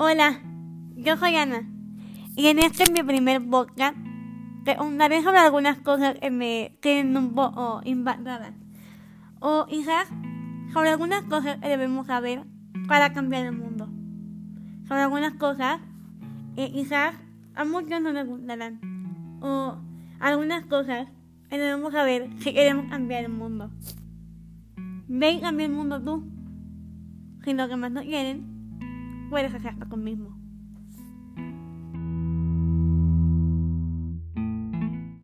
Hola, yo soy Ana y en este es mi primer podcast te hablaré sobre algunas cosas que me tienen un poco impactadas o quizás sobre algunas cosas que debemos saber para cambiar el mundo. Sobre algunas cosas que quizás a muchos no les gustarán o algunas cosas que debemos saber si queremos cambiar el mundo. Ve y cambia el mundo tú. Si lo que más no quieren, puedes hacerlo tú mismo.